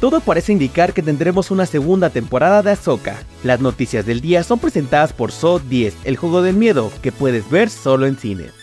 todo parece indicar que tendremos una segunda temporada de Ahsoka. Las noticias del día son presentadas por So 10, el juego del miedo, que puedes ver solo en cines.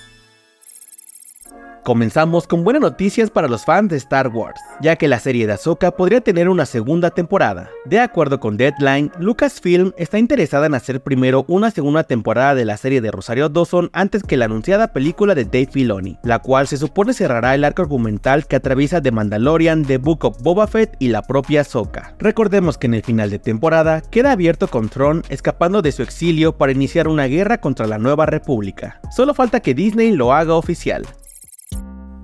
Comenzamos con buenas noticias para los fans de Star Wars, ya que la serie de Ahsoka podría tener una segunda temporada. De acuerdo con Deadline, Lucasfilm está interesada en hacer primero una segunda temporada de la serie de Rosario Dawson antes que la anunciada película de Dave Filoni, la cual se supone cerrará el arco argumental que atraviesa The Mandalorian, The Book of Boba Fett y la propia Ahsoka. Recordemos que en el final de temporada queda abierto con Tron escapando de su exilio para iniciar una guerra contra la Nueva República. Solo falta que Disney lo haga oficial.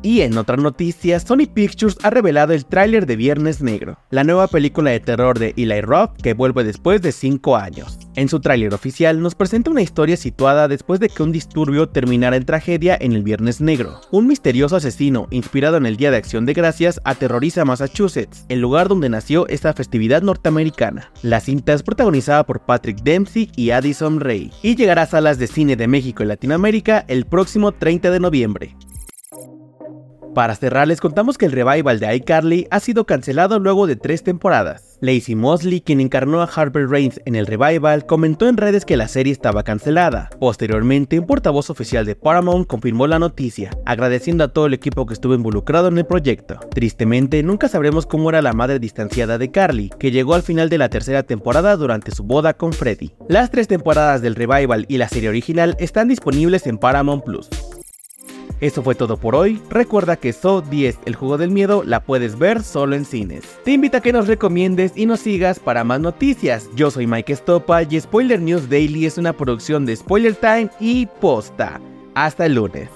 Y en otras noticias, Sony Pictures ha revelado el tráiler de Viernes Negro, la nueva película de terror de Eli Roth que vuelve después de 5 años. En su tráiler oficial nos presenta una historia situada después de que un disturbio terminara en tragedia en el Viernes Negro. Un misterioso asesino, inspirado en el Día de Acción de Gracias, aterroriza Massachusetts, el lugar donde nació esta festividad norteamericana. La cinta es protagonizada por Patrick Dempsey y Addison Ray, y llegará a salas de cine de México y Latinoamérica el próximo 30 de noviembre. Para cerrar, les contamos que el revival de iCarly ha sido cancelado luego de tres temporadas. Lacey Mosley, quien encarnó a Harper Reigns en el revival, comentó en redes que la serie estaba cancelada. Posteriormente, un portavoz oficial de Paramount confirmó la noticia, agradeciendo a todo el equipo que estuvo involucrado en el proyecto. Tristemente, nunca sabremos cómo era la madre distanciada de Carly, que llegó al final de la tercera temporada durante su boda con Freddy. Las tres temporadas del revival y la serie original están disponibles en Paramount Plus. Eso fue todo por hoy. Recuerda que So 10, el juego del miedo, la puedes ver solo en cines. Te invito a que nos recomiendes y nos sigas para más noticias. Yo soy Mike Estopa y Spoiler News Daily es una producción de Spoiler Time y Posta. Hasta el lunes.